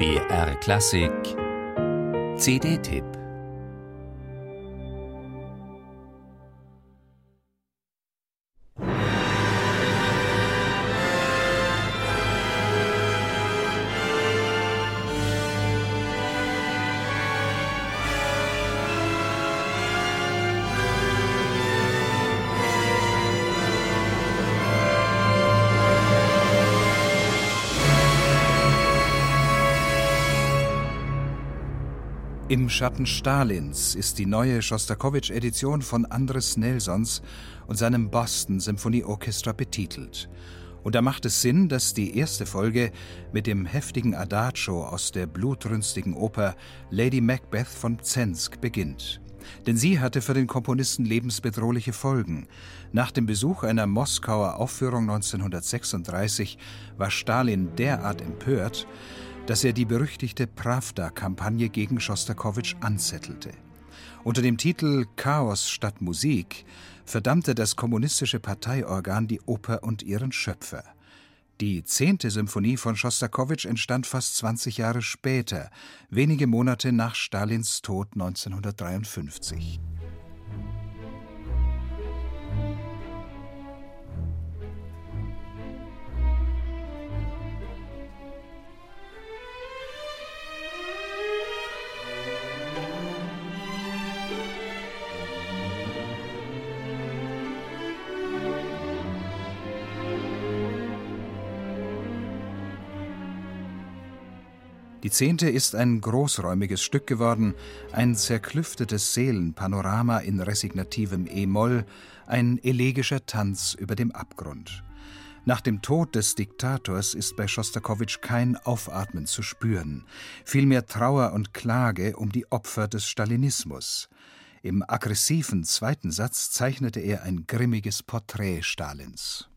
BR Klassik. CD-Tipp Im Schatten Stalins ist die neue Schostakowitsch-Edition von Andres Nelsons und seinem Boston Symphony Orchestra betitelt. Und da macht es Sinn, dass die erste Folge mit dem heftigen Adagio aus der blutrünstigen Oper Lady Macbeth von Zensk beginnt. Denn sie hatte für den Komponisten lebensbedrohliche Folgen. Nach dem Besuch einer Moskauer Aufführung 1936 war Stalin derart empört, dass er die berüchtigte Pravda-Kampagne gegen Schostakowitsch anzettelte. Unter dem Titel Chaos statt Musik verdammte das kommunistische Parteiorgan die Oper und ihren Schöpfer. Die zehnte Symphonie von Schostakowitsch entstand fast 20 Jahre später, wenige Monate nach Stalins Tod 1953. Die zehnte ist ein großräumiges Stück geworden, ein zerklüftetes Seelenpanorama in resignativem E-Moll, ein elegischer Tanz über dem Abgrund. Nach dem Tod des Diktators ist bei Schostakowitsch kein Aufatmen zu spüren, vielmehr Trauer und Klage um die Opfer des Stalinismus. Im aggressiven zweiten Satz zeichnete er ein grimmiges Porträt Stalins.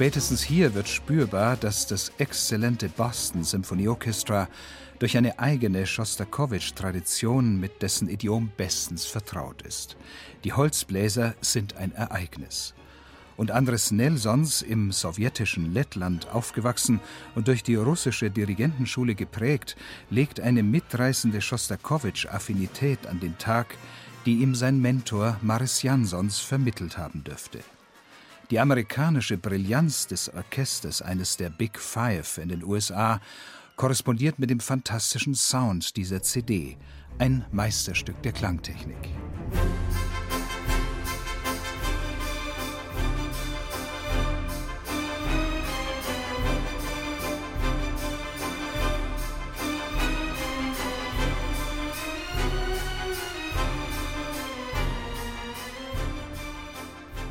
Spätestens hier wird spürbar, dass das exzellente Boston Symphony Orchestra durch eine eigene Schostakowitsch-Tradition mit dessen Idiom bestens vertraut ist. Die Holzbläser sind ein Ereignis. Und Andres Nelsons, im sowjetischen Lettland aufgewachsen und durch die russische Dirigentenschule geprägt, legt eine mitreißende Schostakowitsch-Affinität an den Tag, die ihm sein Mentor Maris Jansons vermittelt haben dürfte. Die amerikanische Brillanz des Orchesters, eines der Big Five in den USA, korrespondiert mit dem fantastischen Sound dieser CD, ein Meisterstück der Klangtechnik.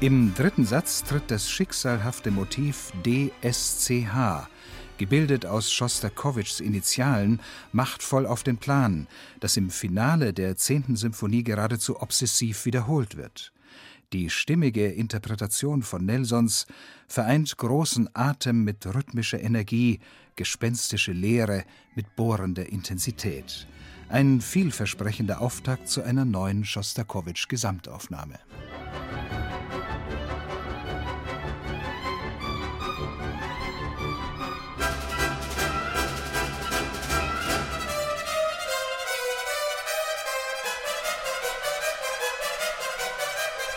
Im dritten Satz tritt das schicksalhafte Motiv DSCH, gebildet aus Schostakowitschs Initialen, machtvoll auf den Plan, das im Finale der zehnten Symphonie geradezu obsessiv wiederholt wird. Die stimmige Interpretation von Nelsons vereint großen Atem mit rhythmischer Energie, gespenstische Leere mit bohrender Intensität. Ein vielversprechender Auftakt zu einer neuen Schostakowitsch-Gesamtaufnahme.